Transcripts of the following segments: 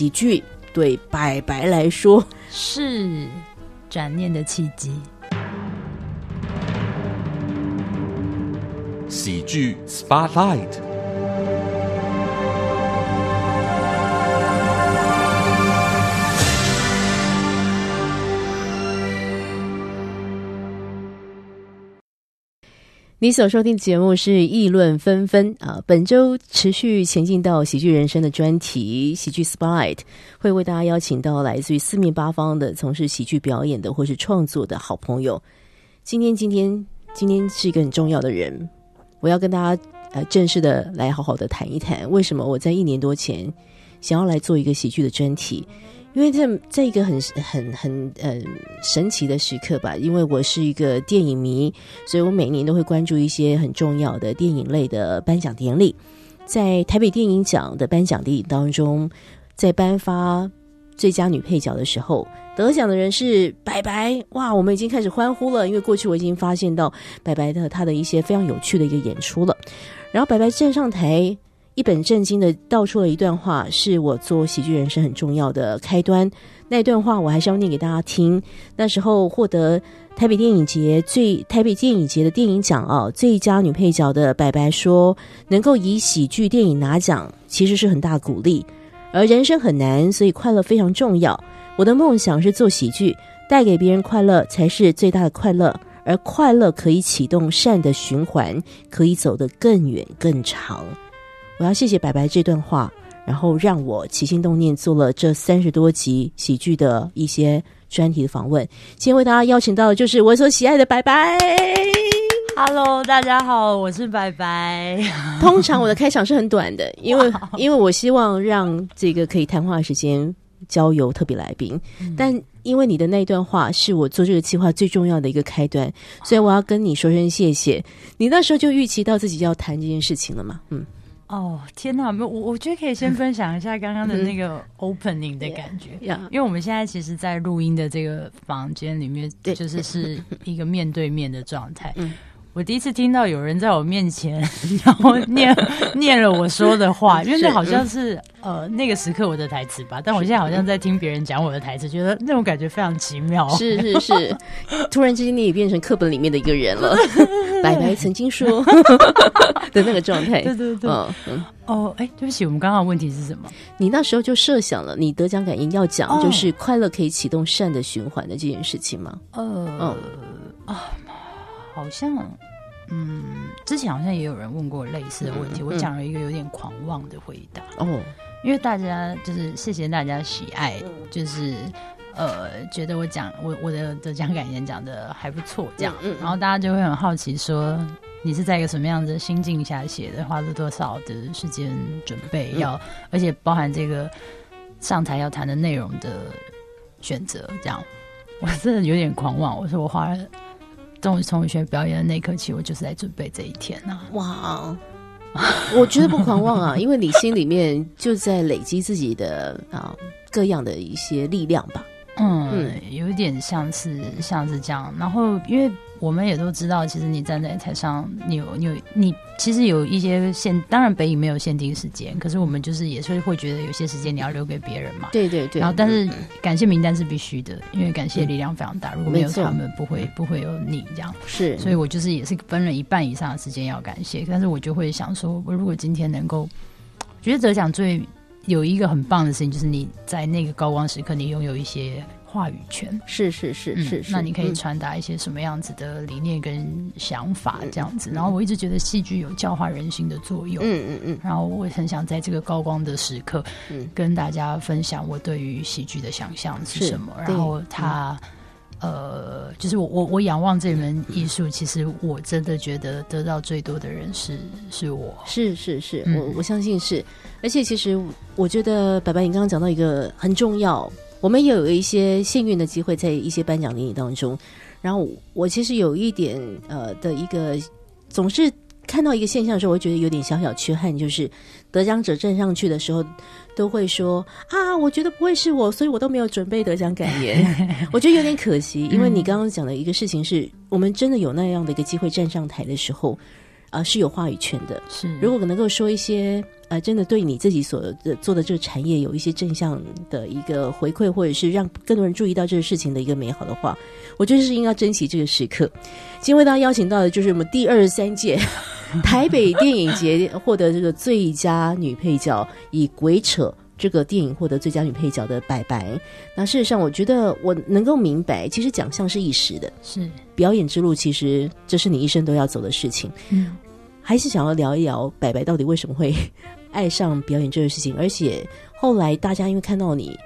喜剧对白白来说是转念的契机。喜剧 Spotlight。你所收听的节目是议论纷纷啊，本周持续前进到喜剧人生的专题，喜剧 Spot 会为大家邀请到来自于四面八方的从事喜剧表演的或是创作的好朋友。今天，今天，今天是一个很重要的人，我要跟大家呃正式的来好好的谈一谈，为什么我在一年多前想要来做一个喜剧的专题。因为在在一个很很很呃神奇的时刻吧，因为我是一个电影迷，所以我每年都会关注一些很重要的电影类的颁奖典礼。在台北电影奖的颁奖典礼当中，在颁发最佳女配角的时候，得奖的人是白白。哇，我们已经开始欢呼了，因为过去我已经发现到白白的他的一些非常有趣的一个演出了。然后白白站上台。一本正经的道出了一段话，是我做喜剧人生很重要的开端。那段话我还是要念给大家听。那时候获得台北电影节最台北电影节的电影奖啊，最佳女配角的白白说，能够以喜剧电影拿奖，其实是很大鼓励。而人生很难，所以快乐非常重要。我的梦想是做喜剧，带给别人快乐才是最大的快乐。而快乐可以启动善的循环，可以走得更远更长。我要谢谢白白这段话，然后让我起心动念做了这三十多集喜剧的一些专题的访问。今天为大家邀请到的就是我所喜爱的白白。Hello，大家好，我是白白。通常我的开场是很短的，因为因为我希望让这个可以谈话的时间交由特别来宾。但因为你的那段话是我做这个计划最重要的一个开端，所以我要跟你说声谢谢。你那时候就预期到自己要谈这件事情了嘛？嗯。哦天哪！我我觉得可以先分享一下刚刚的那个 opening 的感觉，因为我们现在其实，在录音的这个房间里面，就是是一个面对面的状态。我第一次听到有人在我面前，然后念 念了我说的话，因为那好像是呃那个时刻我的台词吧。但我现在好像在听别人讲我的台词，觉得那种感觉非常奇妙。是是是，突然之间你也变成课本里面的一个人了。白白曾经说的那个状态，对对对，嗯哦，哎，对不起，我们刚刚问题是什么？你那时候就设想了，你得奖感言要讲就是快乐可以启动善的循环的这件事情吗？呃，嗯啊。好像，嗯，之前好像也有人问过类似的问题，我讲了一个有点狂妄的回答。哦，因为大家就是谢谢大家喜爱，就是呃觉得我讲我我的得奖感言讲的还不错，这样，然后大家就会很好奇说你是在一个什么样的心境下写的，花了多少的时间准备，要而且包含这个上台要谈的内容的选择，这样，我真的有点狂妄，我说我花了。从从学表演的那刻起，我就是在准备这一天呐。哇，我觉得不狂妄啊，因为你心里面就在累积自己的啊各样的一些力量吧。嗯，有点像是像是这样。然后因为。我们也都知道，其实你站在台上，你有你有你，其实有一些限，当然北影没有限定时间，可是我们就是也是会觉得有些时间你要留给别人嘛。对对对。然后，但是感谢名单是必须的，因为感谢力量非常大，如果没有他们，不会不会有你这样。是。所以我就是也是分了一半以上的时间要感谢，但是我就会想说，我如果今天能够，觉得得奖最有一个很棒的事情，就是你在那个高光时刻，你拥有一些。话语权是是是是，那你可以传达一些什么样子的理念跟想法这样子。然后我一直觉得戏剧有教化人心的作用，嗯嗯嗯。然后我很想在这个高光的时刻，嗯跟大家分享我对于戏剧的想象是什么。然后他，呃，就是我我我仰望这门艺术，其实我真的觉得得到最多的人是是我，是是是，我我相信是。而且其实我觉得白白，你刚刚讲到一个很重要。我们也有一些幸运的机会在一些颁奖典礼当中，然后我其实有一点呃的一个，总是看到一个现象的时候，我觉得有点小小缺憾，就是得奖者站上去的时候都会说啊，我觉得不会是我，所以我都没有准备得奖感言，我觉得有点可惜，因为你刚刚讲的一个事情是我们真的有那样的一个机会站上台的时候，啊是有话语权的，是如果能够说一些。呃，真的对你自己所做的这个产业有一些正向的一个回馈，或者是让更多人注意到这个事情的一个美好的话，我觉得是应该珍惜这个时刻。今天为大家邀请到的就是我们第二十三届 台北电影节获得这个最佳女配角，以《鬼扯》这个电影获得最佳女配角的白白。那事实上，我觉得我能够明白，其实奖项是一时的，是表演之路，其实这是你一生都要走的事情。嗯，还是想要聊一聊白白到底为什么会。爱上表演这个事情，而且后来大家因为看到你，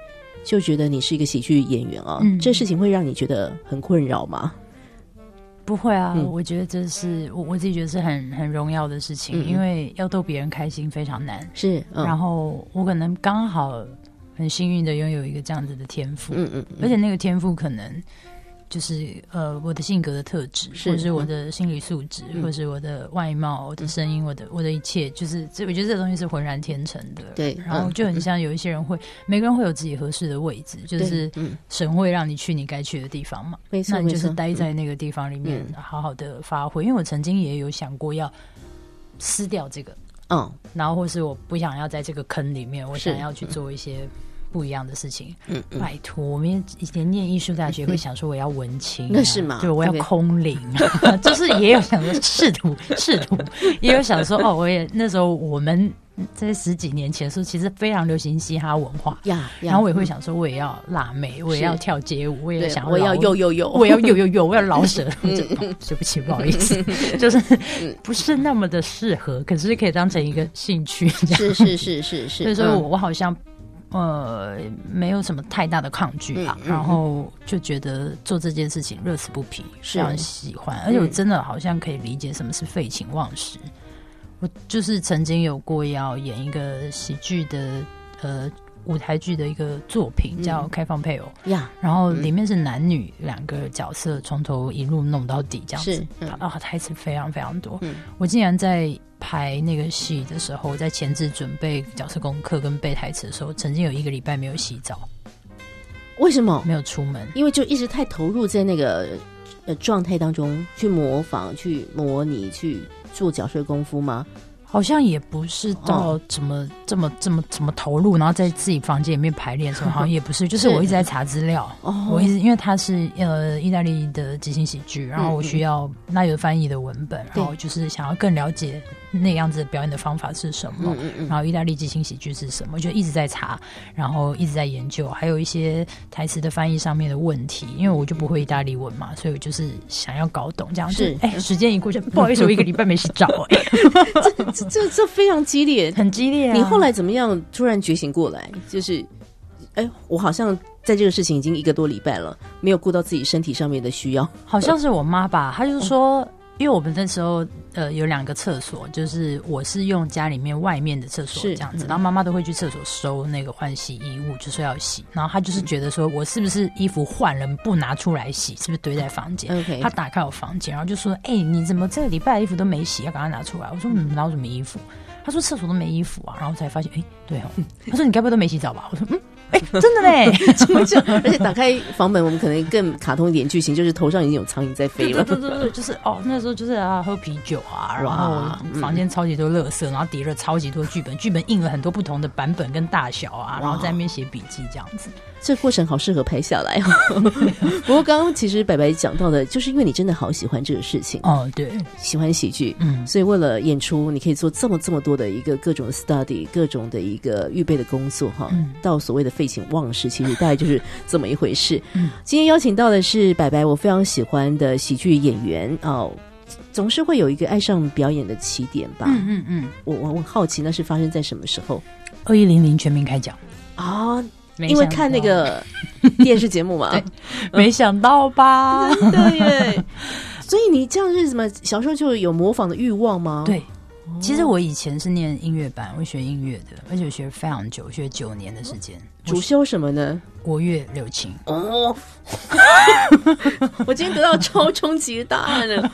就觉得你是一个喜剧演员啊，这事情会让你觉得很困扰吗？不会啊，我觉得这是我我自己觉得是很很荣耀的事情，因为要逗别人开心非常难。是，然后我可能刚好很幸运的拥有一个这样子的天赋，嗯嗯，而且那个天赋可能。就是呃，我的性格的特质，或者是我的心理素质，或者是我的外貌、我的声音、我的我的一切，就是这我觉得这东西是浑然天成的。对，然后就很像有一些人会，每个人会有自己合适的位置，就是神会让你去你该去的地方嘛。没错，你就是待在那个地方里面，好好的发挥。因为我曾经也有想过要撕掉这个，嗯，然后或是我不想要在这个坑里面，我想要去做一些。不一样的事情，嗯，拜托，我们以前念艺术大学会想说我要文青，那是吗？对，我要空灵，就是也有想说试图 试图，也有想说哦，我也那时候我们在十几年前的时候，其实非常流行嘻哈文化。呀，然后我也会想说我也要辣妹，我也要跳街舞，我也想我要有有有，我要有有有，我要老舍，对不起，不好意思，就是不是那么的适合，可是可以当成一个兴趣，是是是是是，所以说我我好像。呃，没有什么太大的抗拒啊，然后就觉得做这件事情乐此不疲，非常喜欢，而且我真的好像可以理解什么是废寝忘食。我就是曾经有过要演一个喜剧的呃舞台剧的一个作品，叫《开放配偶》呀，然后里面是男女两个角色，从头一路弄到底这样子，啊，台词非常非常多，我竟然在。拍那个戏的时候，在前置准备角色功课跟背台词的时候，曾经有一个礼拜没有洗澡。为什么没有出门？因为就一直太投入在那个呃状态当中，去模仿、去模拟、去做角色功夫吗？好像也不是到怎么这么这么怎么投入，然后在自己房间里面排练的时候，好像也不是，就是我一直在查资料。我一直因为它是呃意大利的即兴喜剧，然后我需要那有翻译的文本，然后就是想要更了解。那样子表演的方法是什么？然后意大利即兴喜剧是什么？就一直在查，然后一直在研究，还有一些台词的翻译上面的问题。因为我就不会意大利文嘛，所以我就是想要搞懂这样子。哎，时间一过去，不好意思，我一个礼拜没洗澡。哎，这这这非常激烈，很激烈。你后来怎么样？突然觉醒过来，就是，哎，我好像在这个事情已经一个多礼拜了，没有顾到自己身体上面的需要。好像是我妈吧，她就说。因为我们那时候呃有两个厕所，就是我是用家里面外面的厕所这样子，然后妈妈都会去厕所收那个换洗衣物，就是要洗。然后她就是觉得说我是不是衣服换了不拿出来洗，是不是堆在房间？OK，她打开我房间，然后就说：“哎，你怎么这个礼拜衣服都没洗，要赶快拿出来？”我说：“嗯，哪有什么衣服？”她说：“厕所都没衣服啊。”然后才发现，哎，对哦。她说：“你该不会都没洗澡吧？”我说：“嗯。”哎，真的嘞，怎 么就？而且打开房门，我们可能更卡通一点剧情，就是头上已经有苍蝇在飞了。对对对，就是哦，那时候就是啊，喝啤酒啊，然后房间超级多乐色，然后叠了超级多剧本，剧本印了很多不同的版本跟大小啊，然后在那边写笔记这样子。这过程好适合拍下来 不过刚刚其实白白讲到的，就是因为你真的好喜欢这个事情。哦，对，喜欢喜剧，嗯，所以为了演出，你可以做这么这么多的一个各种 study，各种的一个预备的工作哈，到所谓的废寝忘食，其实大概就是这么一回事。嗯，今天邀请到的是白白，我非常喜欢的喜剧演员。哦，总是会有一个爱上表演的起点吧？嗯嗯嗯，我我我好奇那是发生在什么时候？二一零零全民开讲。啊。因为看那个 电视节目嘛，没想到吧？对，所以你这样是什么？小时候就有模仿的欲望吗？对，其实我以前是念音乐班，我学音乐的，而且学非常久，学九年的时间。主修什么呢？国乐、柳琴。哦，我今天得到超冲击的答案了。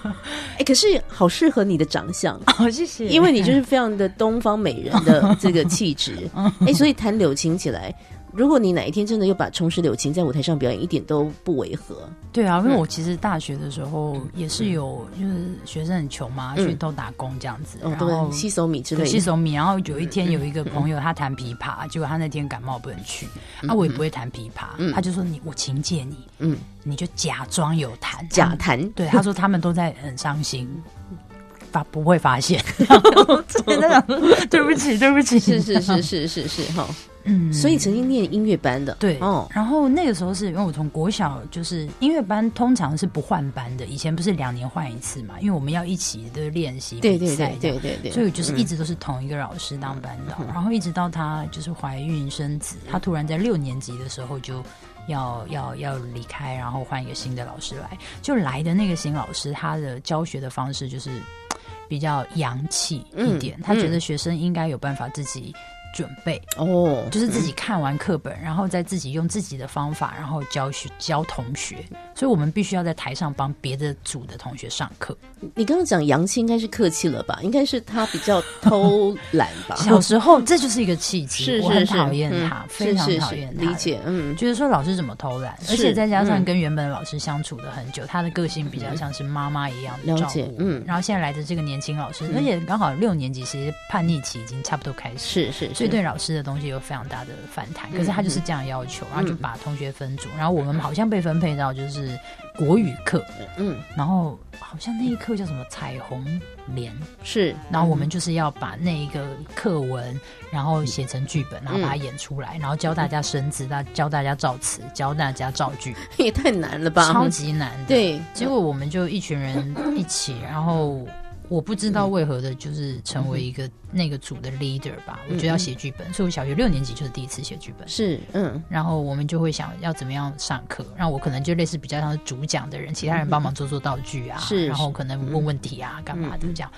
哎，可是好适合你的长相，好谢谢，因为你就是非常的东方美人的这个气质。哎，所以弹柳琴起来。如果你哪一天真的又把重拾柳琴在舞台上表演，一点都不违和。对啊，因为我其实大学的时候也是有，就是学生很穷嘛，去都打工这样子，然后吸收米之类，吸收米。然后有一天有一个朋友他弹琵琶，结果他那天感冒不能去，啊，我也不会弹琵琶，他就说你我请借你，嗯，你就假装有弹，假弹。对，他说他们都在很伤心。发不会发现，真的，对不起，对不起，是是是是是是哈，嗯，所以曾经念音乐班的，对，哦，然后那个时候是因为我从国小就是音乐班，通常是不换班的，以前不是两年换一次嘛，因为我们要一起的练习对对对对对对，所以就是一直都是同一个老师当班导，然后一直到他就是怀孕生子，他突然在六年级的时候就要要要离开，然后换一个新的老师来，就来的那个新老师，他的教学的方式就是。比较洋气一点，他觉得学生应该有办法自己。准备哦，就是自己看完课本，然后再自己用自己的方法，然后教学教同学。所以我们必须要在台上帮别的组的同学上课。你刚刚讲杨青，应该是客气了吧？应该是他比较偷懒吧？小时候这就是一个契机，是我很讨厌他，非常讨厌他。理解，嗯，就是说老师怎么偷懒，而且再加上跟原本的老师相处的很久，他的个性比较像是妈妈一样的照顾。嗯，然后现在来的这个年轻老师，而且刚好六年级，其实叛逆期已经差不多开始。是是。所以对老师的东西有非常大的反弹，可是他就是这样要求，然后就把同学分组，然后我们好像被分配到就是国语课，嗯，然后好像那一课叫什么彩虹莲是，然后我们就是要把那一个课文，然后写成剧本，然后把它演出来，然后教大家生字，大教大家造词，教大家造句，也太难了吧，超级难，对，结果我们就一群人 一起，然后。我不知道为何的，就是成为一个那个组的 leader 吧。我觉得要写剧本，所以我小学六年级就是第一次写剧本。是，嗯。然后我们就会想要怎么样上课，让我可能就类似比较像是主讲的人，其他人帮忙做做道具啊，是。然后可能问问题啊，干嘛的这样。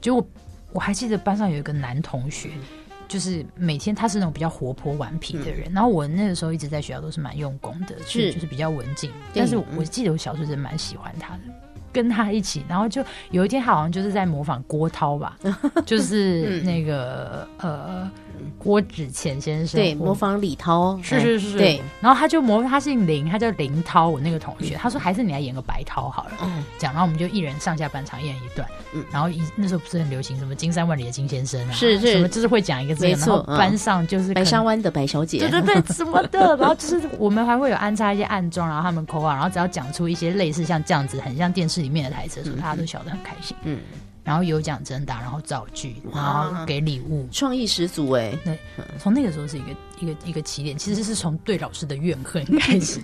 就我我还记得班上有一个男同学，就是每天他是那种比较活泼顽皮的人，然后我那个时候一直在学校都是蛮用功的，是就是比较文静。但是我记得我小时候是蛮喜欢他的。跟他一起，然后就有一天他，好像就是在模仿郭涛吧，就是那个呃。郭子乾先生。对模仿李涛是是是对，然后他就模仿他姓林，他叫林涛，我那个同学，他说还是你来演个白涛好了，嗯。讲，然后我们就一人上下半场一人一段，嗯，然后一那时候不是很流行什么金山万里的金先生啊，是是。什么就是会讲一个字，然后班上就是白沙湾的白小姐，对对对，什么的，然后就是我们还会有安插一些暗装，然后他们口号，然后只要讲出一些类似像这样子，很像电视里面的台词的时候，大家都笑得很开心，嗯。然后有奖征答，然后造句，然后给礼物，创意十足哎！对，从那个时候是一个一个一个起点，其实是从对老师的怨恨开始。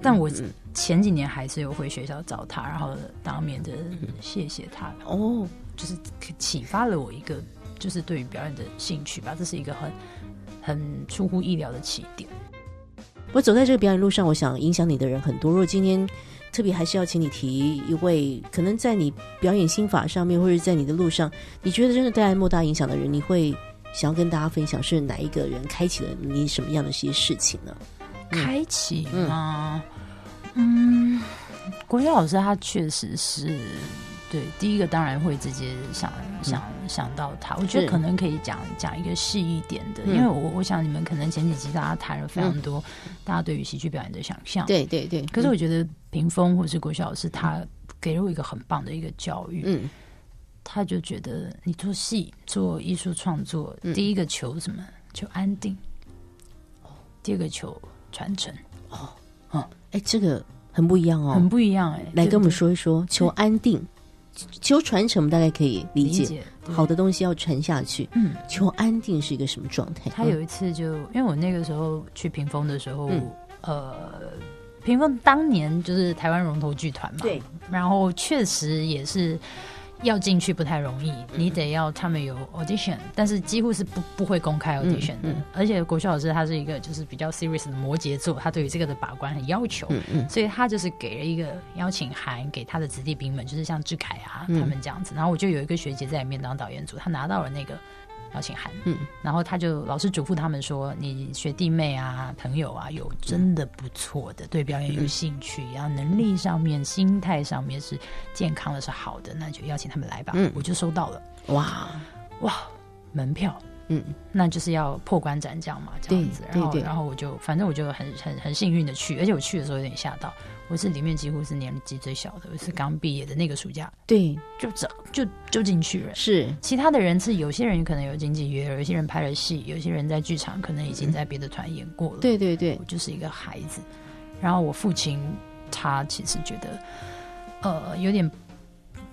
但我前几年还是有回学校找他，然后当面的谢谢他。哦，就是启发了我一个，就是对于表演的兴趣吧。这是一个很很出乎意料的起点。我走在这个表演路上，我想影响你的人很多。如果今天。特别还是要请你提一位，可能在你表演心法上面，或者在你的路上，你觉得真的带来莫大影响的人，你会想要跟大家分享是哪一个人开启了你什么样的一些事情呢？开启吗？嗯，国学老师他确实是。对，第一个当然会直接想想想到他，我觉得可能可以讲讲一个细一点的，因为我我想你们可能前几集大家谈了非常多，大家对于喜剧表演的想象，对对对。可是我觉得屏风或是国小老师，他给了我一个很棒的一个教育，嗯，他就觉得你做戏做艺术创作，第一个求什么？求安定，哦，第二个求传承，哦，嗯，哎，这个很不一样哦，很不一样哎，来跟我们说一说，求安定。求传承，我们大概可以理解，好的东西要传下去。嗯，求安定是一个什么状态？他有一次就，因为我那个时候去屏风的时候，呃，屏风当年就是台湾龙头剧团嘛，对，然后确实也是。要进去不太容易，你得要他们有 audition，但是几乎是不不会公开 audition 的。而且国秀老师他是一个就是比较 serious 的摩羯座，他对于这个的把关很要求，嗯嗯所以他就是给了一个邀请函给他的子弟兵们，就是像志凯啊他们这样子。然后我就有一个学姐在里面当导演组，她拿到了那个。邀请函，嗯，然后他就老师嘱咐他们说：“你学弟妹啊、朋友啊，有真的不错的，对表演有兴趣，然后能力上面、心态上面是健康的，是好的，那就邀请他们来吧。”嗯，我就收到了，哇。哇，门票。嗯，那就是要破关斩将嘛，这样子。然后，然后我就反正我就很很很幸运的去，而且我去的时候有点吓到，我是里面几乎是年纪最小的，我是刚毕业的那个暑假，对，就走就就进去了。是，其他的人是有些人可能有经纪约，有些人拍了戏，有些人在剧场可能已经在别的团演过了。对对对，我就是一个孩子。然后我父亲他其实觉得，呃，有点。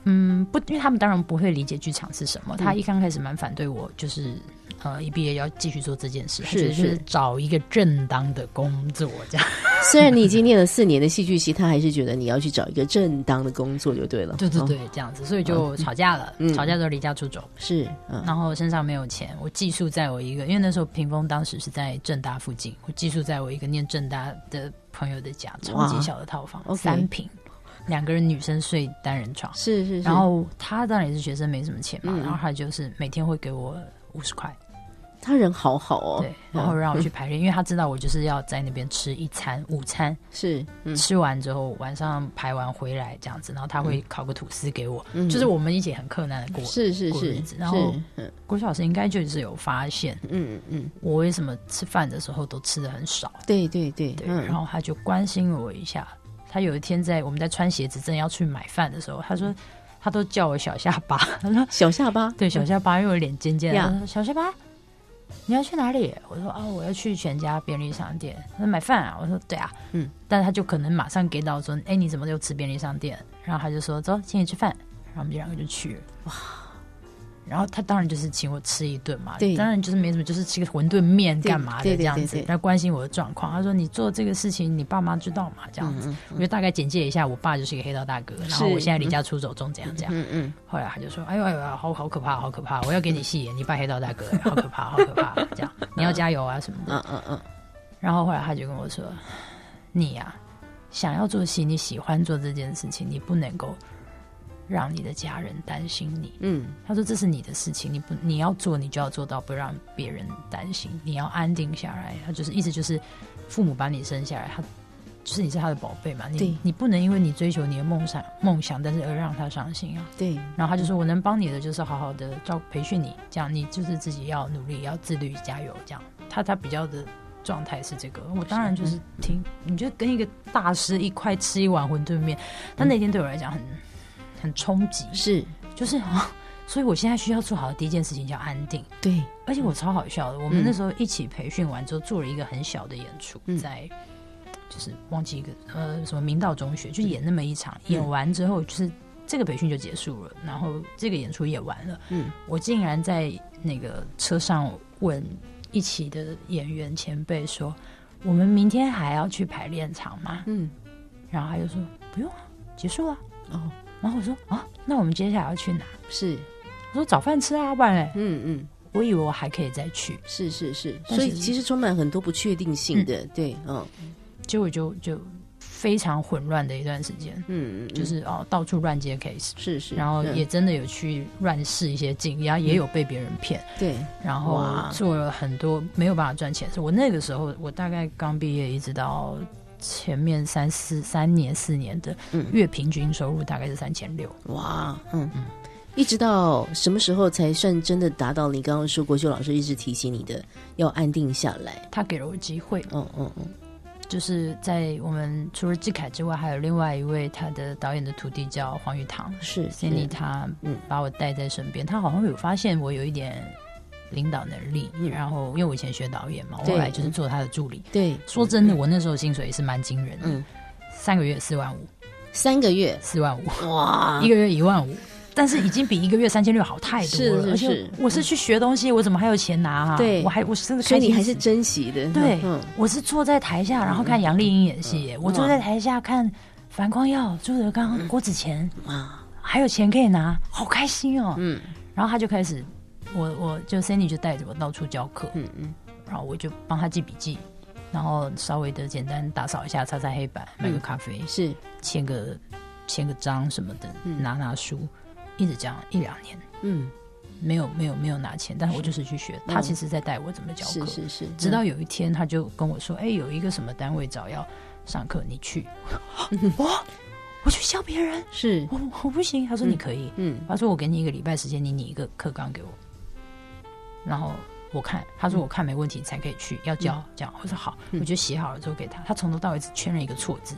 嗯，不，因为他们当然不会理解剧场是什么。他一刚开始蛮反对我，就是呃，一毕业要继续做这件事，是是找一个正当的工作这样。虽然你已经念了四年的戏剧系，他还是觉得你要去找一个正当的工作就对了。对对对，这样子，所以就吵架了。吵架之后离家出走，是，然后身上没有钱，我寄宿在我一个，因为那时候屏风当时是在正大附近，我寄宿在我一个念正大的朋友的家，超级小的套房，三平。两个人女生睡单人床，是是，然后他当然也是学生，没什么钱嘛，然后他就是每天会给我五十块，他人好好哦，对，然后让我去排练，因为他知道我就是要在那边吃一餐午餐，是吃完之后晚上排完回来这样子，然后他会烤个吐司给我，就是我们一起很困难的过是是是日子，然后郭老师应该就是有发现，嗯嗯嗯，我为什么吃饭的时候都吃的很少，对对对对，然后他就关心我一下。他有一天在我们在穿鞋子正要去买饭的时候，他说他都叫我小下巴。他说小下巴，对小下巴，因为我脸尖尖。的小下巴，你要去哪里？我说啊，我要去全家便利商店。他说买饭啊？我说对啊，嗯。但他就可能马上给到说，哎，你怎么又吃便利商店？然后他就说走，请你吃饭。然后我们两个就去了。哇。然后他当然就是请我吃一顿嘛，当然就是没什么，就是吃个馄饨面干嘛的这样子。他关心我的状况，他说：“你做这个事情，你爸妈知道吗？”这样子，我就大概简介一下，我爸就是一个黑道大哥，然后我现在离家出走中，这样这样。嗯嗯。后来他就说：“哎呦哎呦，好好可怕，好可怕！我要给你戏演，你爸黑道大哥，好可怕，好可怕！这样你要加油啊什么的。”嗯嗯嗯。然后后来他就跟我说：“你呀，想要做戏，你喜欢做这件事情，你不能够。”让你的家人担心你，嗯，他说这是你的事情，你不你要做，你就要做到不让别人担心，你要安定下来。他就是意思就是，父母把你生下来，他就是你是他的宝贝嘛，你你不能因为你追求你的梦想梦想，但是而让他伤心啊。对，然后他就说我能帮你的就是好好的照培训你，这样你就是自己要努力，要自律，加油。这样他他比较的状态是这个，我当然就是听，你就跟一个大师一块吃一碗馄饨面，但那天对我来讲很。很冲击，是就是啊，所以我现在需要做好的第一件事情叫安定。对，而且我超好笑的，我们那时候一起培训完之后，做了一个很小的演出，在就是忘记一个呃什么明道中学，就演那么一场，演完之后就是这个培训就结束了，然后这个演出也完了。嗯，我竟然在那个车上问一起的演员前辈说：“我们明天还要去排练场吗？”嗯，然后他就说：“不用啊，结束了。”哦。然后我说啊，那我们接下来要去哪？是，我说早饭吃啊，不然嘞。嗯嗯，我以为我还可以再去。是是是，所以其实充满很多不确定性的，对，嗯，结果就就非常混乱的一段时间。嗯嗯，就是哦，到处乱接 case，是是，然后也真的有去乱试一些镜，然后也有被别人骗。对，然后做了很多没有办法赚钱。我那个时候，我大概刚毕业，一直到。前面三四三年四年的月平均收入大概是三千六，哇，嗯。嗯，一直到什么时候才算真的达到你刚刚说国秀老师一直提醒你的要安定下来？他给了我机会，嗯嗯嗯，就是在我们除了季凯之外，还有另外一位他的导演的徒弟叫黄玉堂，是先你他嗯。把我带在身边，他好像有发现我有一点。领导能力，然后因为我以前学导演嘛，我后来就是做他的助理。对，说真的，我那时候薪水也是蛮惊人的，嗯，三个月四万五，三个月。四万五，哇，一个月一万五，但是已经比一个月三千六好太多了。而且我是去学东西，我怎么还有钱拿哈？对，我还我是所以你还是珍惜的。对，我是坐在台下，然后看杨丽英演戏，我坐在台下看樊光耀、朱德刚、郭子乾啊，还有钱可以拿，好开心哦。嗯，然后他就开始。我我就 Sandy 就带着我到处教课，嗯嗯，然后我就帮他记笔记，然后稍微的简单打扫一下，擦擦黑板，买个咖啡，是。签个签个章什么的，拿拿书，一直这样一两年，嗯，没有没有没有拿钱，但是。我就是去学，他其实在带我怎么教课，是是是，直到有一天他就跟我说，哎，有一个什么单位找要上课，你去，我？我去教别人，是。我我不行，他说你可以，嗯，他说我给你一个礼拜时间，你拟一个课纲给我。然后我看，他说我看没问题才可以去，要交这样。我说好，我就写好了之后给他，他从头到尾只圈了一个错字。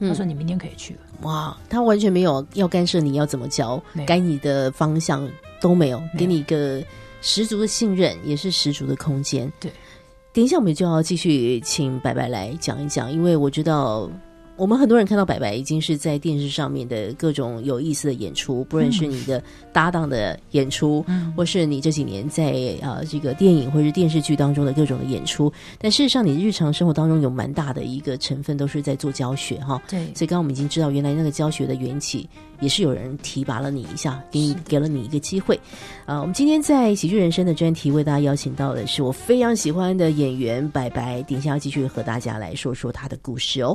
他说你明天可以去了。哇，他完全没有要干涉你要怎么教，该你的方向都没有，给你一个十足的信任，也是十足的空间。对，等一下我们就要继续请白白来讲一讲，因为我知道。我们很多人看到白白已经是在电视上面的各种有意思的演出，不论是你的搭档的演出，嗯或是你这几年在呃这个电影或者是电视剧当中的各种的演出。但事实上，你日常生活当中有蛮大的一个成分，都是在做教学哈。对，所以刚刚我们已经知道，原来那个教学的缘起也是有人提拔了你一下，给你给了你一个机会。啊，我们今天在喜剧人生的专题为大家邀请到的是我非常喜欢的演员白白，等一下要继续和大家来说说他的故事哦。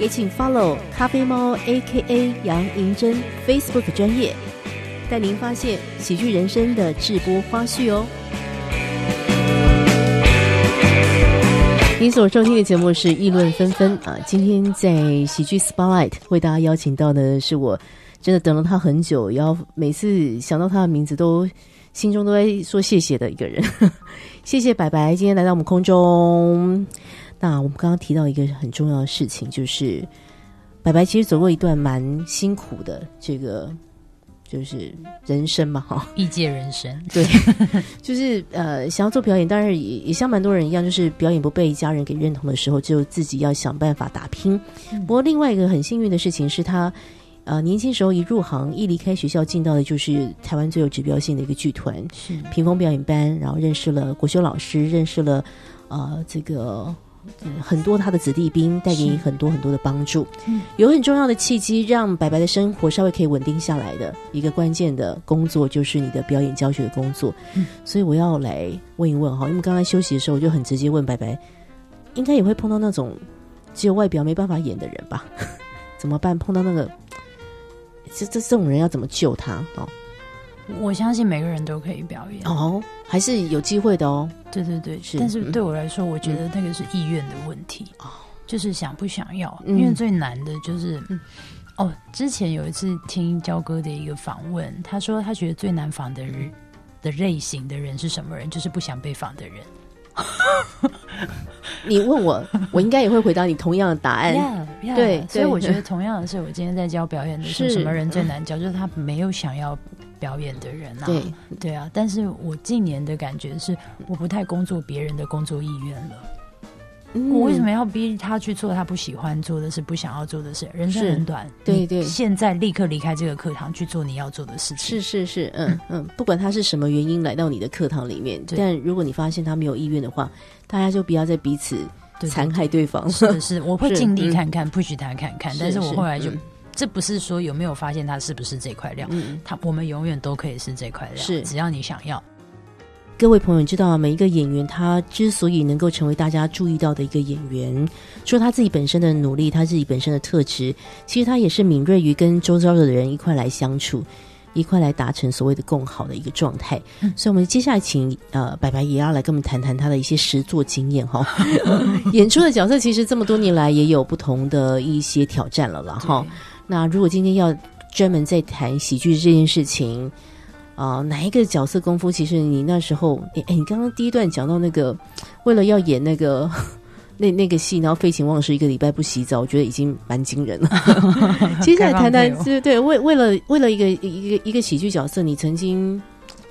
也请 follow 咖啡猫 A.K.A 杨银珍 Facebook 专业，带您发现喜剧人生的直播花絮哦。您所收听的节目是议论纷纷啊，今天在喜剧 Spotlight 为大家邀请到的是我真的等了他很久，要每次想到他的名字都心中都在说谢谢的一个人。谢谢白白今天来到我们空中。那我们刚刚提到一个很重要的事情，就是白白其实走过一段蛮辛苦的这个，就是人生嘛，哈，异界人生。对，就是呃，想要做表演，当然也也像蛮多人一样，就是表演不被家人给认同的时候，就自己要想办法打拼。不过另外一个很幸运的事情是他，呃，年轻时候一入行，一离开学校进到的就是台湾最有指标性的一个剧团，是屏风表演班，然后认识了国修老师，认识了呃这个。很多他的子弟兵带给你很多很多的帮助，有很重要的契机，让白白的生活稍微可以稳定下来的一个关键的工作，就是你的表演教学的工作。所以我要来问一问哈，因为刚才休息的时候，我就很直接问白白，应该也会碰到那种只有外表没办法演的人吧？怎么办？碰到那个这这这种人要怎么救他哦？我相信每个人都可以表演哦，还是有机会的哦。对对对，是。但是对我来说，我觉得那个是意愿的问题哦，就是想不想要。因为最难的就是，哦，之前有一次听焦哥的一个访问，他说他觉得最难访的人的类型的人是什么人？就是不想被访的人。你问我，我应该也会回答你同样的答案。对，所以我觉得同样的是，我今天在教表演的是什么人最难教？就是他没有想要。表演的人啊，对对啊，但是我近年的感觉是，我不太工作别人的工作意愿了。我为什么要逼他去做他不喜欢做的事、不想要做的事？人生很短，对对，现在立刻离开这个课堂去做你要做的事情。是是是，嗯嗯，不管他是什么原因来到你的课堂里面，但如果你发现他没有意愿的话，大家就不要再彼此残害对方。是是，我会尽力看看，不许他看看，但是我后来就。这不是说有没有发现他是不是这块料，嗯他我们永远都可以是这块料，是只要你想要。各位朋友知道，每一个演员他之所以能够成为大家注意到的一个演员，除了他自己本身的努力，他自己本身的特质，其实他也是敏锐于跟周遭的人一块来相处，一块来达成所谓的共好的一个状态。所以，我们接下来请呃白白也要来跟我们谈谈他的一些实作经验哈。演出的角色其实这么多年来也有不同的一些挑战了了哈。那如果今天要专门在谈喜剧这件事情，啊，哪一个角色功夫？其实你那时候，哎哎，你刚刚第一段讲到那个，为了要演那个 那那个戏，然后废寝忘食一个礼拜不洗澡，我觉得已经蛮惊人了。接下来谈谈，对对，为为了为了一个一个一个喜剧角色，你曾经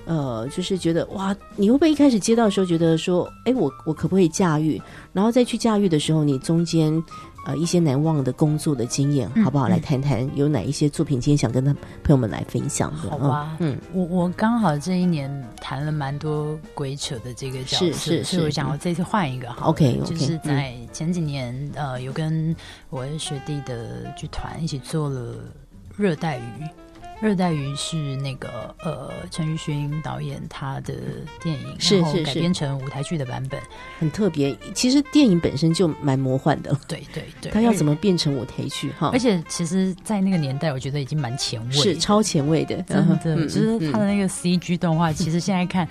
呃，就是觉得哇，你会不会一开始接到的时候觉得说，哎，我我可不可以驾驭？然后再去驾驭的时候，你中间。呃，一些难忘的工作的经验，好不好？来谈谈有哪一些作品，今天想跟他朋友们来分享的？好吧，嗯，我我刚好这一年谈了蛮多鬼扯的这个角色，所以我想我这次换一个，OK，就是在前几年，呃，有跟我学弟的剧团一起做了热带鱼。热带鱼是那个呃陈玉勋导演他的电影，是是改编成舞台剧的版本，很特别。其实电影本身就蛮魔幻的，对对对。他要怎么变成舞台剧哈？而且其实，在那个年代，我觉得已经蛮前卫，是超前卫的，真的。就是他的那个 CG 动画，其实现在看。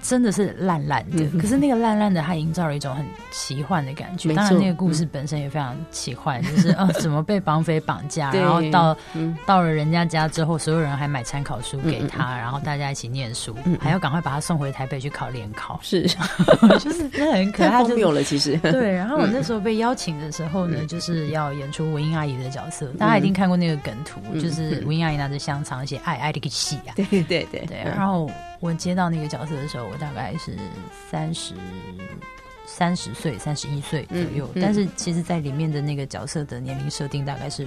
真的是烂烂的，可是那个烂烂的，它营造了一种很奇幻的感觉。当然，那个故事本身也非常奇幻，就是啊，怎么被绑匪绑架，然后到到了人家家之后，所有人还买参考书给他，然后大家一起念书，还要赶快把他送回台北去考联考。是，就是真的很可爱，就有了。其实对。然后我那时候被邀请的时候呢，就是要演出文英阿姨的角色。大家一定看过那个梗图，就是文英阿姨拿着香肠写“爱爱的个戏”啊。对对对对。然后。我接到那个角色的时候，我大概是三十三十岁、三十一岁左右。但是，其实，在里面的那个角色的年龄设定大概是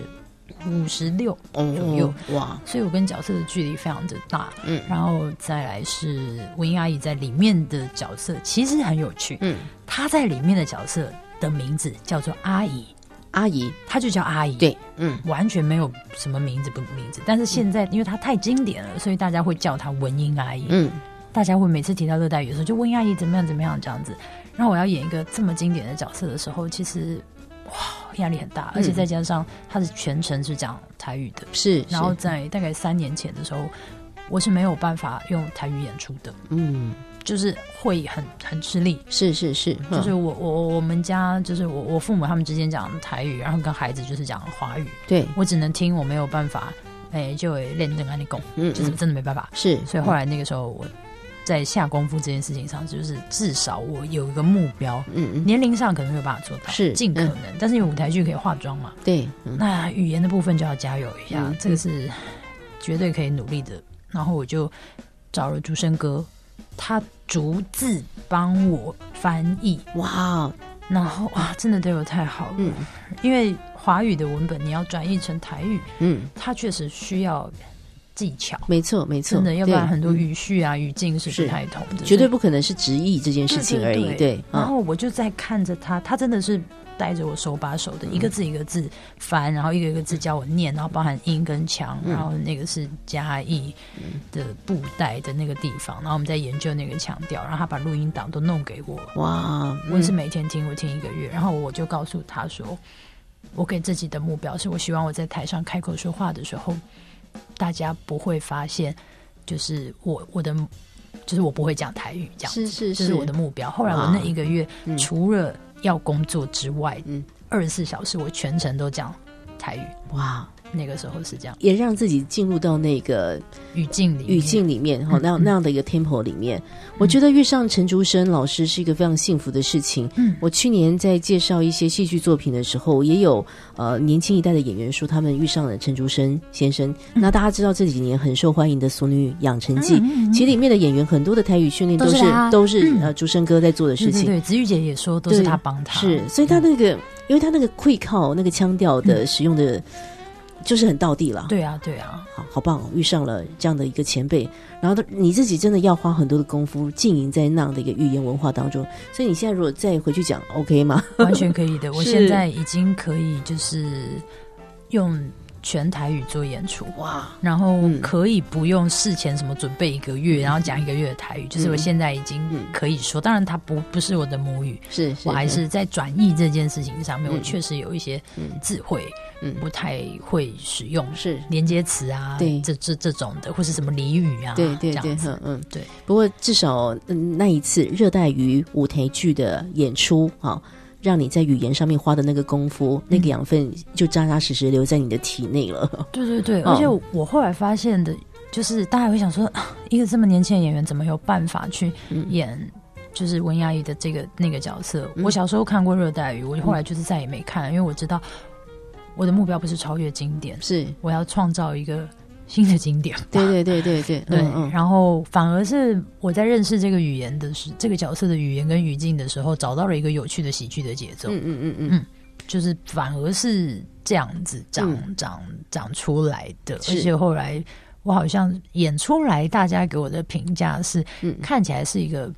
五十六左右。哇！所以我跟角色的距离非常的大。嗯，然后再来是文英阿姨在里面的角色，其实很有趣。嗯，她在里面的角色的名字叫做阿姨。阿姨，她就叫阿姨，对，嗯，完全没有什么名字不名字，但是现在因为她太经典了，所以大家会叫她文英阿姨，嗯，大家会每次提到热带雨的时候，就文英阿姨怎么样怎么样这样子。然后我要演一个这么经典的角色的时候，其实哇压力很大，而且再加上她是全程是讲台语的，是，然后在大概三年前的时候，我是没有办法用台语演出的，嗯。就是会很很吃力，是是是，就是我我我们家就是我我父母他们之间讲台语，然后跟孩子就是讲华语，对。我只能听，我没有办法，哎，就练等跟你讲，嗯，就是真的没办法，是，所以后来那个时候我在下功夫这件事情上，就是至少我有一个目标，嗯嗯，年龄上可能没有办法做到，是尽可能，但是因为舞台剧可以化妆嘛，对，那语言的部分就要加油一下，这个是绝对可以努力的，然后我就找了竹生哥。他逐字帮我翻译，哇，然后哇，真的对我太好了。嗯，因为华语的文本你要转译成台语，嗯，它确实需要技巧。没错，没错，真的，要不然很多语序啊、语境是不太同的，绝对不可能是直译这件事情而已。对，然后我就在看着他，他真的是。带着我手把手的一个字一个字翻，然后一个一个字教我念，然后包含音跟腔，然后那个是嘉义的布袋的那个地方，然后我们在研究那个腔调，然后他把录音档都弄给我。哇！我也是每天听，我听一个月，然后我就告诉他说，我给自己的目标是我希望我在台上开口说话的时候，大家不会发现，就是我我的就是我不会讲台语，这样是是是我的目标。后来我那一个月除了要工作之外，嗯，二十四小时我全程都讲台语。哇，那个时候是这样，也让自己进入到那个语境里语境里面哈，那样那样的一个 temple 里面。我觉得遇上陈竹生老师是一个非常幸福的事情。嗯，我去年在介绍一些戏剧作品的时候，也有呃年轻一代的演员说他们遇上了陈竹生先生。那大家知道这几年很受欢迎的《俗女养成记》，其实里面的演员很多的台语训练都是都是呃竹生哥在做的事情。对，子玉姐也说都是他帮他。是，所以他那个，因为他那个会靠那个腔调的使用的。就是很到地了，对啊，对啊，好好棒哦！遇上了这样的一个前辈，然后你自己真的要花很多的功夫经营在那样的一个语言文化当中，所以你现在如果再回去讲，OK 吗？完全可以的，我现在已经可以就是用。全台语做演出。哇，然后可以不用事前什么准备一个月，然后讲一个月的台语，就是我现在已经可以说。当然，它不不是我的母语，是我还是。在转译这件事情上面，我确实有一些智慧，嗯，不太会使用，是连接词啊，对，这这这种的，或是什么俚语啊，对对对，嗯对。不过至少那一次热带鱼舞台剧的演出啊。让你在语言上面花的那个功夫，那个养分就扎扎实实留在你的体内了。对对对，而且我后来发现的，就是大家会想说，一个这么年轻的演员怎么有办法去演，就是文雅姨的这个那个角色？我小时候看过《热带鱼》，我后来就是再也没看，因为我知道我的目标不是超越经典，是我要创造一个。新的经典，对对对对对对，然后反而是我在认识这个语言的时，这个角色的语言跟语境的时候，找到了一个有趣的喜剧的节奏。嗯嗯嗯嗯，就是反而是这样子长长长出来的，而且后来我好像演出来，大家给我的评价是，看起来是一个。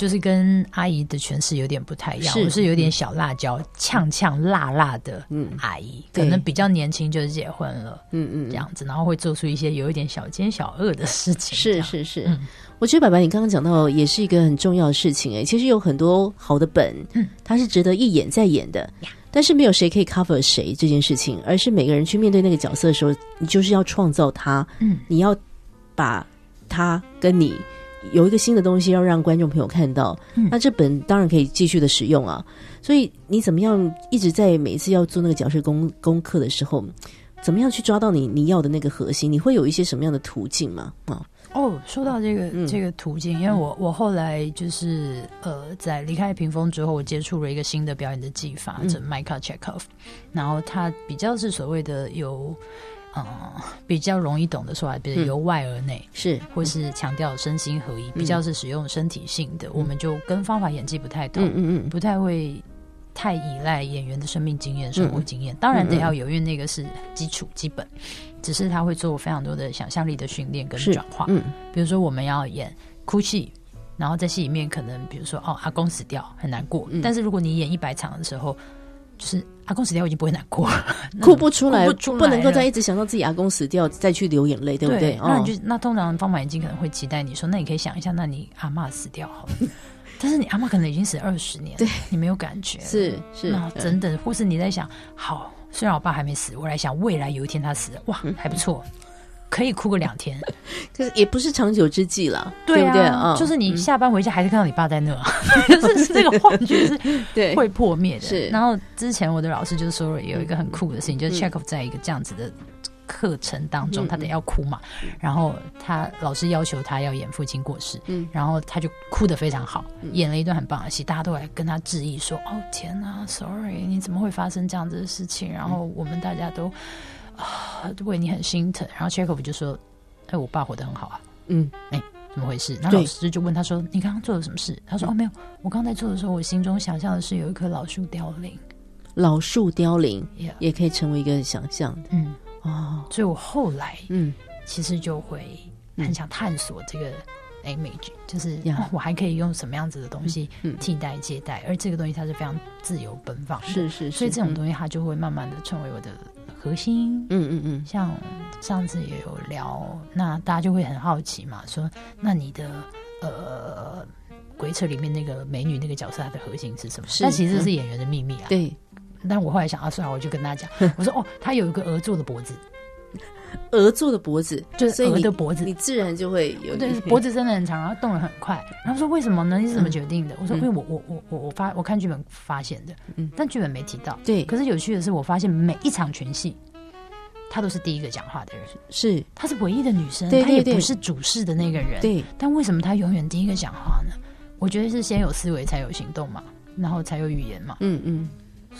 就是跟阿姨的诠释有点不太一样，是我是有点小辣椒，呛呛辣辣的阿姨，可能比较年轻就是结婚了，嗯嗯，这样子，然后会做出一些有一点小奸小恶的事情。是是是，我觉得白白，你刚刚讲到也是一个很重要的事情哎，其实有很多好的本，嗯，它是值得一演再演的，但是没有谁可以 cover 谁这件事情，而是每个人去面对那个角色的时候，你就是要创造他，嗯，你要把他跟你。有一个新的东西要让观众朋友看到，那这本当然可以继续的使用啊。所以你怎么样一直在每一次要做那个角色功功课的时候，怎么样去抓到你你要的那个核心？你会有一些什么样的途径吗？啊，哦，说到这个这个途径，因为我我后来就是呃，在离开屏风之后，我接触了一个新的表演的技法，叫 Mika Chekhov，然后它比较是所谓的有。嗯，比较容易懂的说法，比如由外而内是，或是强调身心合一，比较是使用身体性的，我们就跟方法演技不太同，嗯嗯嗯，不太会太依赖演员的生命经验、生活经验，当然得要有，因为那个是基础基本，只是他会做非常多的想象力的训练跟转化，嗯，比如说我们要演哭泣，然后在戏里面可能比如说哦阿公死掉很难过，但是如果你演一百场的时候。就是阿公死掉，我已经不会难过，哭不出来，不能够再一直想到自己阿公死掉再去流眼泪，对不对？那你就那通常方法眼镜可能会期待你说，那你可以想一下，那你阿妈死掉好了，但是你阿妈可能已经死二十年，对。你没有感觉，是是，那等等，或是你在想，好，虽然我爸还没死，我来想未来有一天他死，哇，还不错。可以哭个两天，可是也不是长久之计了，对不对？啊？就是你下班回家还是看到你爸在那，就是这个幻觉是对。会破灭的。是，然后之前我的老师就说了有一个很酷的事情，就是 Chekhov 在一个这样子的课程当中，他得要哭嘛，然后他老师要求他要演父亲过世，嗯，然后他就哭的非常好，演了一段很棒的戏，大家都来跟他致意说：“哦天哪，Sorry，你怎么会发生这样子的事情？”然后我们大家都。啊，为你很心疼。然后 Chekhov 就说：“哎，我爸活得很好啊。”嗯，哎，怎么回事？然后老师就问他说：“你刚刚做了什么事？”他说：“哦，没有，我刚才做的时候，我心中想象的是有一棵老树凋零。老树凋零也可以成为一个想象的。嗯，哦，所以我后来嗯，其实就会很想探索这个 image，就是我还可以用什么样子的东西替代接待，而这个东西它是非常自由奔放的，是是，所以这种东西它就会慢慢的成为我的。”核心，嗯嗯嗯，像上次也有聊，那大家就会很好奇嘛，说那你的呃鬼扯里面那个美女那个角色，她的核心是什么？但其实是演员的秘密啊。对，但我后来想啊，算了，我就跟大家讲，我说哦，她有一个鹅做的脖子，鹅做的脖子，就是鹅的脖子，你自然就会有对脖子真的很长，然后动得很快。然后说为什么呢？你是怎么决定的？我说因为我我我我我发我看剧本发现的，嗯，但剧本没提到。对，可是有趣的是，我发现每一场全戏。她都是第一个讲话的人，是她是唯一的女生，她也不是主事的那个人。对，但为什么她永远第一个讲话呢？我觉得是先有思维才有行动嘛，然后才有语言嘛。嗯嗯，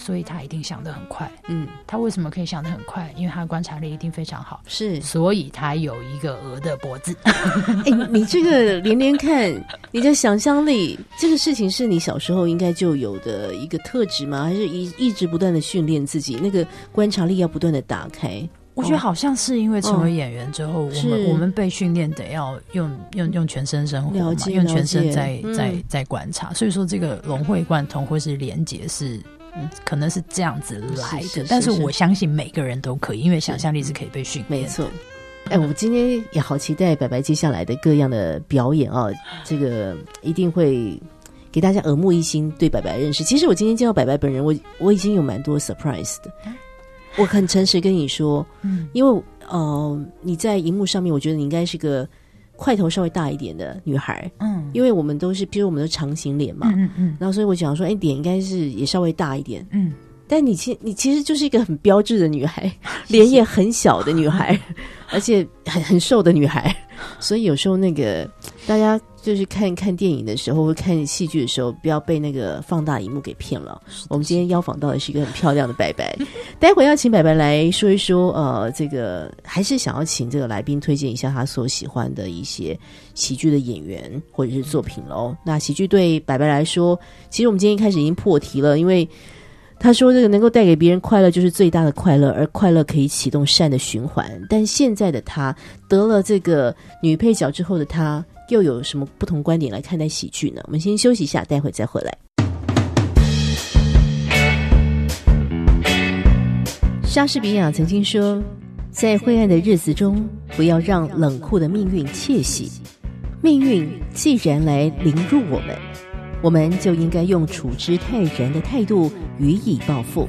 所以他一定想得很快。嗯，他为什么可以想得很快？因为他的观察力一定非常好。是，所以他有一个鹅的脖子。哎，你这个连连看，你的想象力，这个事情是你小时候应该就有的一个特质吗？还是一一直不断的训练自己，那个观察力要不断的打开？我觉得好像是因为成为演员之后，我们我们被训练得要用用用全身生活嘛，用全身在在在观察，所以说这个融会贯通或是连接是可能是这样子来的。但是我相信每个人都可以，因为想象力是可以被训练。没错。哎，我今天也好期待白白接下来的各样的表演啊，这个一定会给大家耳目一新，对白白认识。其实我今天见到白白本人，我我已经有蛮多 surprise 的。我很诚实跟你说，嗯，因为呃，你在荧幕上面，我觉得你应该是个块头稍微大一点的女孩，嗯，因为我们都是，比如我们的长形脸嘛，嗯嗯，然后所以我想说，哎，脸应该是也稍微大一点，嗯，但你其你其实就是一个很标志的女孩，脸也很小的女孩，而且很很瘦的女孩，所以有时候那个大家。就是看看电影的时候，或看戏剧的时候，不要被那个放大荧幕给骗了。我们今天邀访到的是一个很漂亮的白白，待会要请白白来说一说。呃，这个还是想要请这个来宾推荐一下他所喜欢的一些喜剧的演员或者是作品喽。那喜剧对白白来说，其实我们今天一开始已经破题了，因为他说这个能够带给别人快乐就是最大的快乐，而快乐可以启动善的循环。但现在的他得了这个女配角之后的他。又有什么不同观点来看待喜剧呢？我们先休息一下，待会再回来。莎士比亚曾经说：“在灰暗的日子中，不要让冷酷的命运窃喜。命运既然来凌辱我们，我们就应该用处之泰然的态度予以报复。”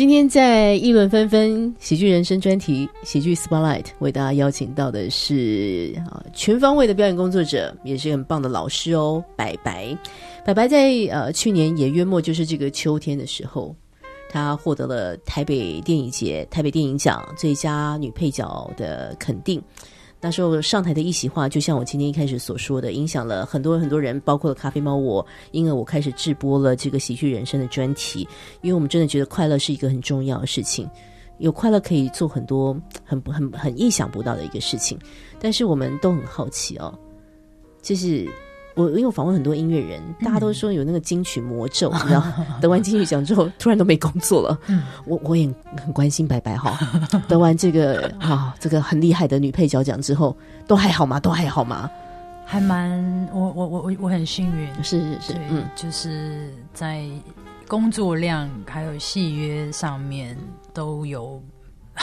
今天在议论纷纷喜剧人生专题喜剧 Spotlight 为大家邀请到的是啊全方位的表演工作者，也是很棒的老师哦，白白。白白在呃去年也约莫就是这个秋天的时候。她获得了台北电影节台北电影奖最佳女配角的肯定。那时候上台的一席话，就像我今天一开始所说的，影响了很多很多人，包括了咖啡猫我，因为我开始直播了这个喜剧人生的专题。因为我们真的觉得快乐是一个很重要的事情，有快乐可以做很多很很很意想不到的一个事情。但是我们都很好奇哦，就是。我因为我访问很多音乐人，大家都说有那个金曲魔咒，你知道？得完金曲奖之后，突然都没工作了。我我也很关心白白哈，得完这个啊，这个很厉害的女配角奖之后，都还好吗？都还好吗？还蛮，我我我我我很幸运，是是是，嗯，就是在工作量还有戏约上面都有。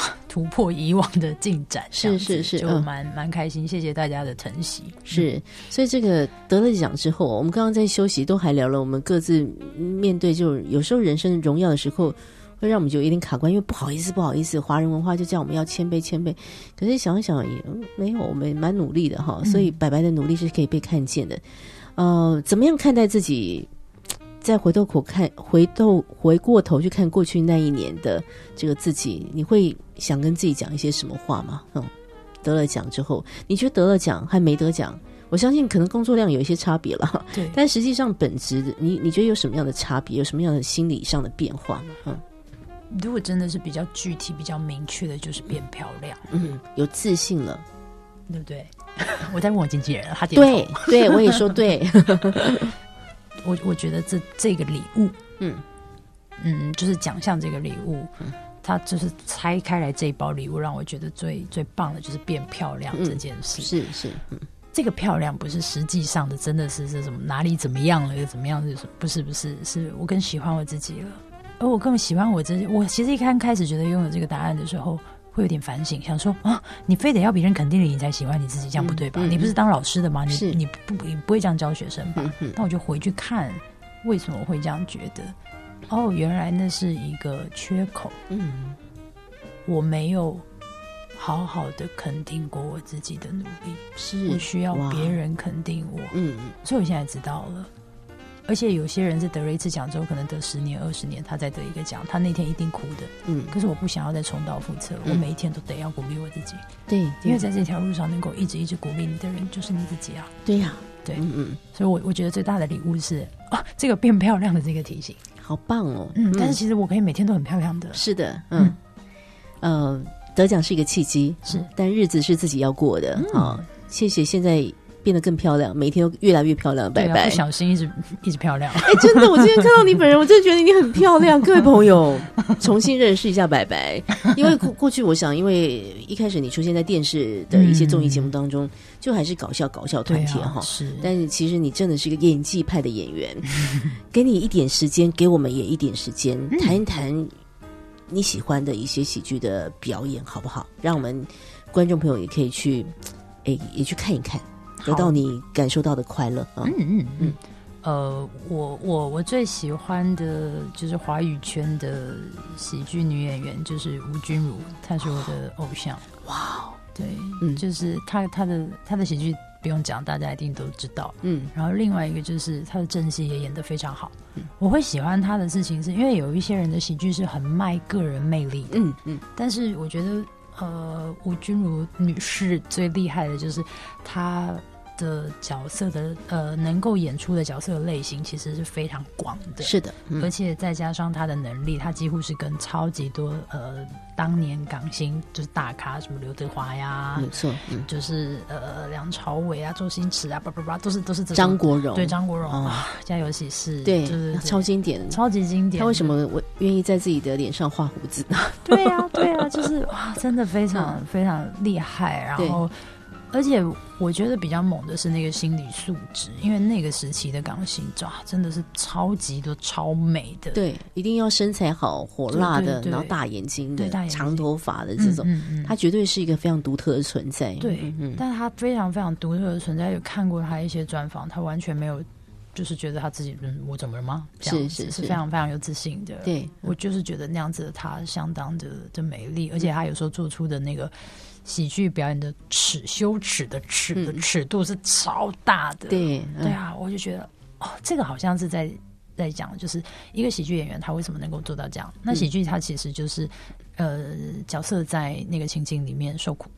突破以往的进展，是是是，就蛮蛮开心。谢谢大家的疼惜。是，所以这个得了奖之后，我们刚刚在休息都还聊了，我们各自面对就有时候人生荣耀的时候，会让我们就有点卡关，因为不好意思，不好意思，华人文化就叫我们要谦卑，谦卑。可是想想也没有，我们蛮努力的哈，所以白白的努力是可以被看见的。呃，怎么样看待自己？再回头口看，回头回过头去看过去那一年的这个自己，你会想跟自己讲一些什么话吗？嗯，得了奖之后，你觉得得了奖还没得奖？我相信可能工作量有一些差别了，对。但实际上本质，你你觉得有什么样的差别？有什么样的心理上的变化？嗯，如果真的是比较具体、比较明确的，就是变漂亮，嗯，有自信了，对不对？我在问我经纪人，他对，对我也说对。我我觉得这这个礼物，嗯嗯，就是奖项这个礼物，它就是拆开来这一包礼物，让我觉得最最棒的就是变漂亮这件事。是是，嗯，这个漂亮不是实际上的，真的是是什么哪里怎么样了又怎么样？是什么？不是不是，是我更喜欢我自己了，而我更喜欢我自己。我其实一开开始觉得拥有这个答案的时候。会有点反省，想说啊，你非得要别人肯定你，你才喜欢你自己，这样不对吧？你不是当老师的吗？你你不你不会这样教学生吧？那我就回去看，为什么我会这样觉得？哦，原来那是一个缺口。嗯，我没有好好的肯定过我自己的努力，是我需要别人肯定我。嗯嗯，所以我现在知道了。而且有些人是得了一次奖之后，可能得十年、二十年，他再得一个奖，他那天一定哭的。嗯，可是我不想要再重蹈覆辙，我每一天都得要鼓励我自己。对，因为在这条路上能够一直一直鼓励你的人，就是你自己啊。对呀，对，嗯嗯。所以我我觉得最大的礼物是啊，这个变漂亮的这个提醒，好棒哦。嗯，但是其实我可以每天都很漂亮的。是的，嗯，呃，得奖是一个契机，是，但日子是自己要过的啊。谢谢，现在。变得更漂亮，每天都越来越漂亮。拜拜，不小心一直一直漂亮。哎，真的，我今天看到你本人，我真的觉得你很漂亮。各位朋友，重新认识一下白白，因为过过去，我想，因为一开始你出现在电视的一些综艺节目当中，就还是搞笑搞笑团体哈。是，但是其实你真的是一个演技派的演员。给你一点时间，给我们也一点时间，谈一谈你喜欢的一些喜剧的表演，好不好？让我们观众朋友也可以去，哎，也去看一看。得到你感受到的快乐啊！嗯嗯嗯，呃，我我我最喜欢的就是华语圈的喜剧女演员，就是吴君如，她是我的偶像。哇，对，嗯，就是她她的她的喜剧不用讲，大家一定都知道。嗯，然后另外一个就是她的正戏也演得非常好。我会喜欢她的事情，是因为有一些人的喜剧是很卖个人魅力的。嗯嗯，但是我觉得，呃，吴君如女士最厉害的就是她。的角色的呃，能够演出的角色的类型其实是非常广的，是的，而且再加上他的能力，他几乎是跟超级多呃当年港星就是大咖，什么刘德华呀，没错，就是呃梁朝伟啊、周星驰啊，叭叭叭，都是都是张国荣，对张国荣啊，家有喜事，对，就是超经典，超级经典。他为什么我愿意在自己的脸上画胡子？对啊，对啊，就是哇，真的非常 非常厉害，然后。而且我觉得比较猛的是那个心理素质，因为那个时期的港星哇，真的是超级多超美的。对，一定要身材好、火辣的，然后大眼睛的、长头发的这种，他绝对是一个非常独特的存在。对，但是他非常非常独特的存在。有看过他一些专访，他完全没有就是觉得他自己嗯，我怎么了吗？是是是非常非常有自信的。对我就是觉得那样子的他相当的的美丽，而且他有时候做出的那个。喜剧表演的尺羞耻的尺的尺度是超大的，对对啊，我就觉得哦，这个好像是在在讲，就是一个喜剧演员他为什么能够做到这样？那喜剧他其实就是呃角色在那个情境里面受苦，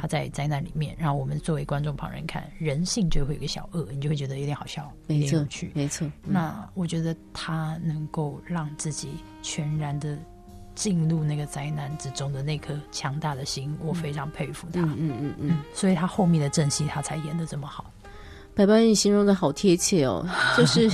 他在灾难里面，然后我们作为观众旁人看，人性就会有一个小恶，你就会觉得有点好笑，没错，没错。那我觉得他能够让自己全然的。进入那个灾难之中的那颗强大的心，我非常佩服他。嗯嗯嗯嗯，所以他后面的正戏他才演的这么好。白白，你形容的好贴切哦，就是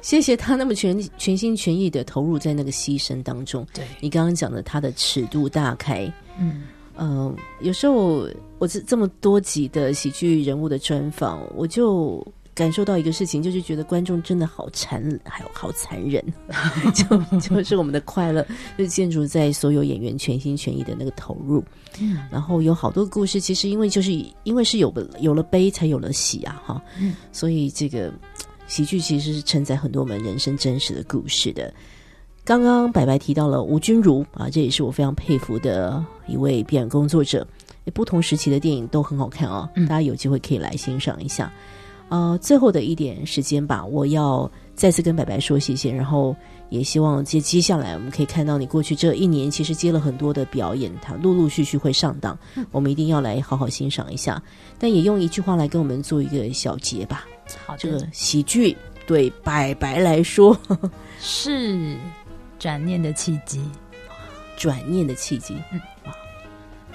谢谢他那么全全心全意的投入在那个牺牲当中。对你刚刚讲的他的尺度大开，嗯嗯，有时候我这这么多集的喜剧人物的专访，我就。感受到一个事情，就是觉得观众真的好残，还有好残忍，就就是我们的快乐，就建筑在所有演员全心全意的那个投入。嗯，然后有好多故事，其实因为就是因为是有了有了悲，才有了喜啊，哈。嗯，所以这个喜剧其实是承载很多我们人生真实的故事的。刚刚白白提到了吴君如啊，这也是我非常佩服的一位表演工作者。不同时期的电影都很好看啊，大家有机会可以来欣赏一下。呃，最后的一点时间吧，我要再次跟白白说谢谢，然后也希望接接下来我们可以看到你过去这一年其实接了很多的表演，它陆陆续续会上档，我们一定要来好好欣赏一下。但也用一句话来跟我们做一个小结吧。好，这个喜剧对白白来说 是转念的契机，转念的契机。嗯，哇，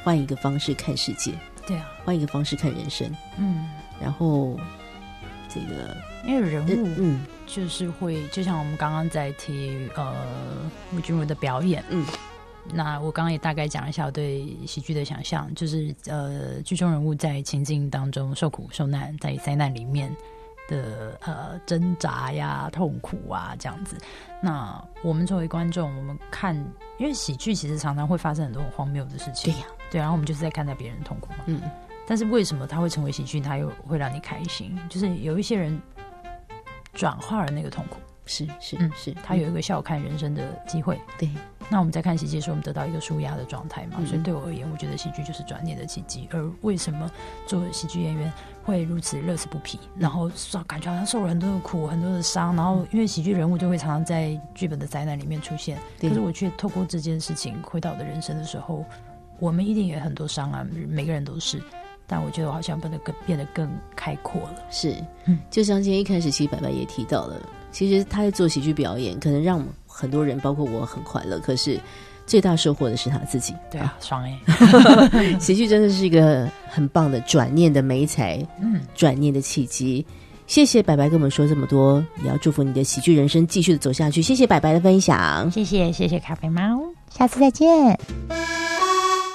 换一个方式看世界，对啊，换一个方式看人生，嗯，然后。这个，因为人物，嗯，就是会，就像我们刚刚在提，呃，吴君如的表演，嗯，那我刚刚也大概讲一下我对喜剧的想象，就是呃，剧中人物在情境当中受苦受难，在灾难里面的呃挣扎呀、痛苦啊这样子。那我们作为观众，我们看，因为喜剧其实常常会发生很多很荒谬的事情，对呀，对，然后我们就是在看待别人痛苦嘛，嗯。但是为什么他会成为喜剧？他又会让你开心？就是有一些人转化了那个痛苦，是是嗯是，他有一个笑看人生的机会。对，那我们在看喜剧的时候，我们得到一个舒压的状态嘛。所以对我而言，我觉得喜剧就是转念的契机。而为什么做喜剧演员会如此乐此不疲？然后受感觉好像受了很多的苦、很多的伤。然后因为喜剧人物就会常常在剧本的灾难里面出现，可是我却透过这件事情回到我的人生的时候，我们一定也很多伤啊，每个人都是。但我觉得我好像变得更变得更开阔了。是，嗯，就像今天一开始，其实白白也提到了，其实他在做喜剧表演，可能让很多人，包括我很快乐。可是最大收获的是他自己。对啊，爽哎！喜剧真的是一个很棒的转念的美才，嗯，转念的契机。谢谢白白跟我们说这么多，也要祝福你的喜剧人生继续的走下去。谢谢白白的分享，谢谢谢谢咖啡猫，下次再见。